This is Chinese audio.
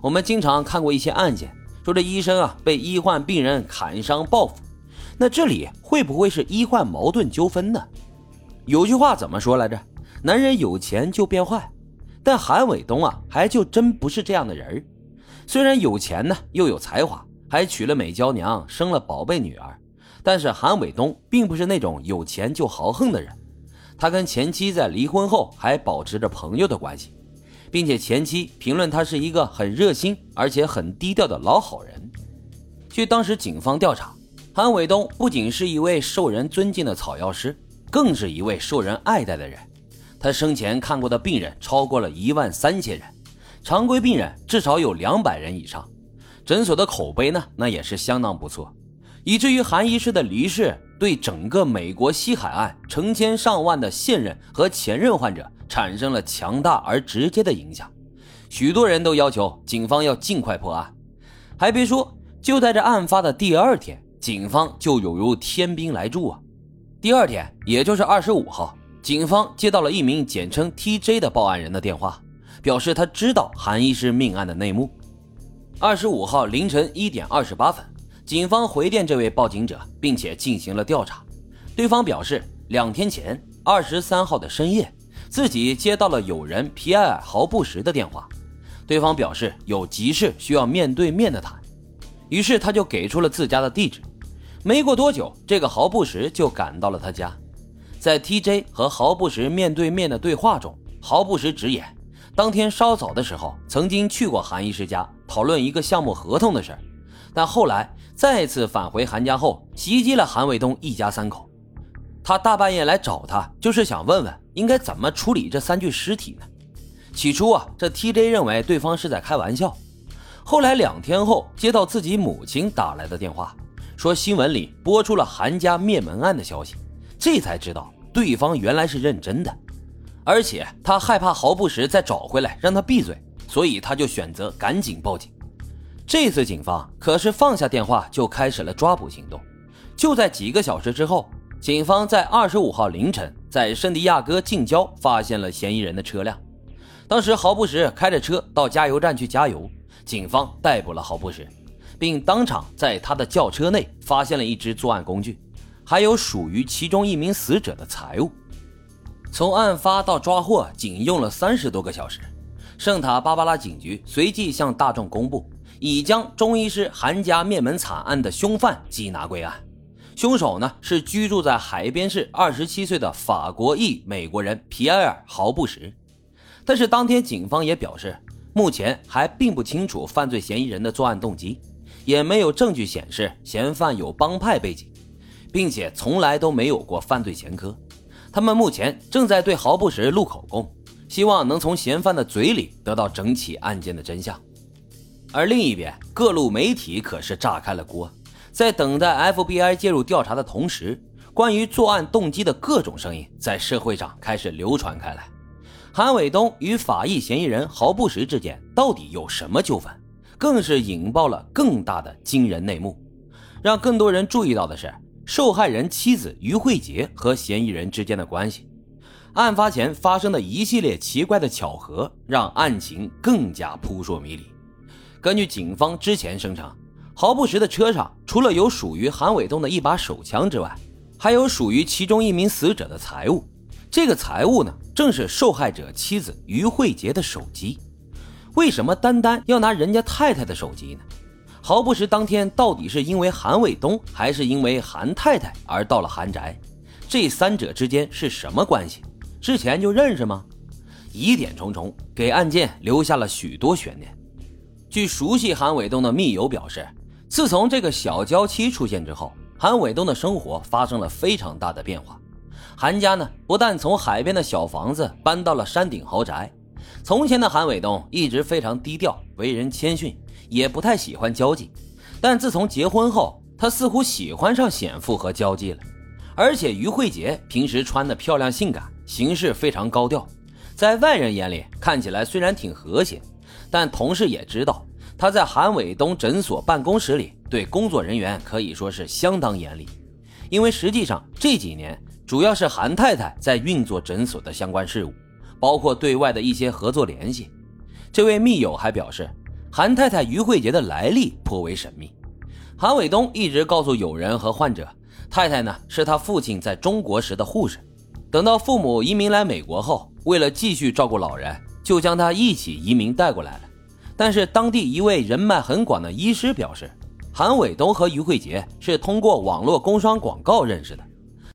我们经常看过一些案件，说这医生啊被医患病人砍伤报复，那这里会不会是医患矛盾纠纷呢？有句话怎么说来着？男人有钱就变坏，但韩伟东啊还就真不是这样的人虽然有钱呢，又有才华，还娶了美娇娘，生了宝贝女儿，但是韩伟东并不是那种有钱就豪横的人。他跟前妻在离婚后还保持着朋友的关系。并且前妻评论他是一个很热心而且很低调的老好人。据当时警方调查，韩伟东不仅是一位受人尊敬的草药师，更是一位受人爱戴的人。他生前看过的病人超过了一万三千人，常规病人至少有两百人以上。诊所的口碑呢，那也是相当不错，以至于韩医师的离世对整个美国西海岸成千上万的现任和前任患者。产生了强大而直接的影响，许多人都要求警方要尽快破案。还别说，就在这案发的第二天，警方就有如天兵来助啊！第二天，也就是二十五号，警方接到了一名简称 TJ 的报案人的电话，表示他知道韩医师命案的内幕。二十五号凌晨一点二十八分，警方回电这位报警者，并且进行了调查。对方表示，两天前二十三号的深夜。自己接到了友人皮埃尔·豪布什的电话，对方表示有急事需要面对面的谈，于是他就给出了自家的地址。没过多久，这个豪布什就赶到了他家。在 TJ 和豪布什面对面的对话中，豪布什直言，当天稍早的时候曾经去过韩医师家讨论一个项目合同的事但后来再次返回韩家后，袭击了韩卫东一家三口。他大半夜来找他，就是想问问应该怎么处理这三具尸体呢？起初啊，这 TJ 认为对方是在开玩笑。后来两天后，接到自己母亲打来的电话，说新闻里播出了韩家灭门案的消息，这才知道对方原来是认真的。而且他害怕毫不时再找回来让他闭嘴，所以他就选择赶紧报警。这次警方可是放下电话就开始了抓捕行动。就在几个小时之后。警方在二十五号凌晨在圣地亚哥近郊发现了嫌疑人的车辆。当时豪布什开着车到加油站去加油，警方逮捕了豪布什，并当场在他的轿车内发现了一支作案工具，还有属于其中一名死者的财物。从案发到抓获仅用了三十多个小时。圣塔芭芭拉警局随即向大众公布，已将中医师韩家灭门惨案的凶犯缉拿归案。凶手呢是居住在海边市二十七岁的法国裔美国人皮埃尔·豪布什，但是当天警方也表示，目前还并不清楚犯罪嫌疑人的作案动机，也没有证据显示嫌犯有帮派背景，并且从来都没有过犯罪前科。他们目前正在对豪布什录口供，希望能从嫌犯的嘴里得到整起案件的真相。而另一边，各路媒体可是炸开了锅。在等待 FBI 介入调查的同时，关于作案动机的各种声音在社会上开始流传开来。韩伟东与法医嫌疑人毫不时之间到底有什么纠纷，更是引爆了更大的惊人内幕。让更多人注意到的是，受害人妻子于慧杰和嫌疑人之间的关系。案发前发生的一系列奇怪的巧合，让案情更加扑朔迷离。根据警方之前声称。毫不时的车上，除了有属于韩伟东的一把手枪之外，还有属于其中一名死者的财物。这个财物呢，正是受害者妻子于慧杰的手机。为什么单单要拿人家太太的手机呢？毫不时当天到底是因为韩伟东，还是因为韩太太而到了韩宅？这三者之间是什么关系？之前就认识吗？疑点重重，给案件留下了许多悬念。据熟悉韩伟东的密友表示。自从这个小娇妻出现之后，韩伟东的生活发生了非常大的变化。韩家呢，不但从海边的小房子搬到了山顶豪宅。从前的韩伟东一直非常低调，为人谦逊，也不太喜欢交际。但自从结婚后，他似乎喜欢上显富和交际了。而且于慧杰平时穿的漂亮性感，行事非常高调，在外人眼里看起来虽然挺和谐，但同事也知道。他在韩伟东诊所办公室里对工作人员可以说是相当严厉，因为实际上这几年主要是韩太太在运作诊所的相关事务，包括对外的一些合作联系。这位密友还表示，韩太太于慧杰的来历颇为神秘。韩伟东一直告诉友人和患者，太太呢是他父亲在中国时的护士。等到父母移民来美国后，为了继续照顾老人，就将他一起移民带过来了。但是当地一位人脉很广的医师表示，韩伟东和于慧杰是通过网络工商广告认识的。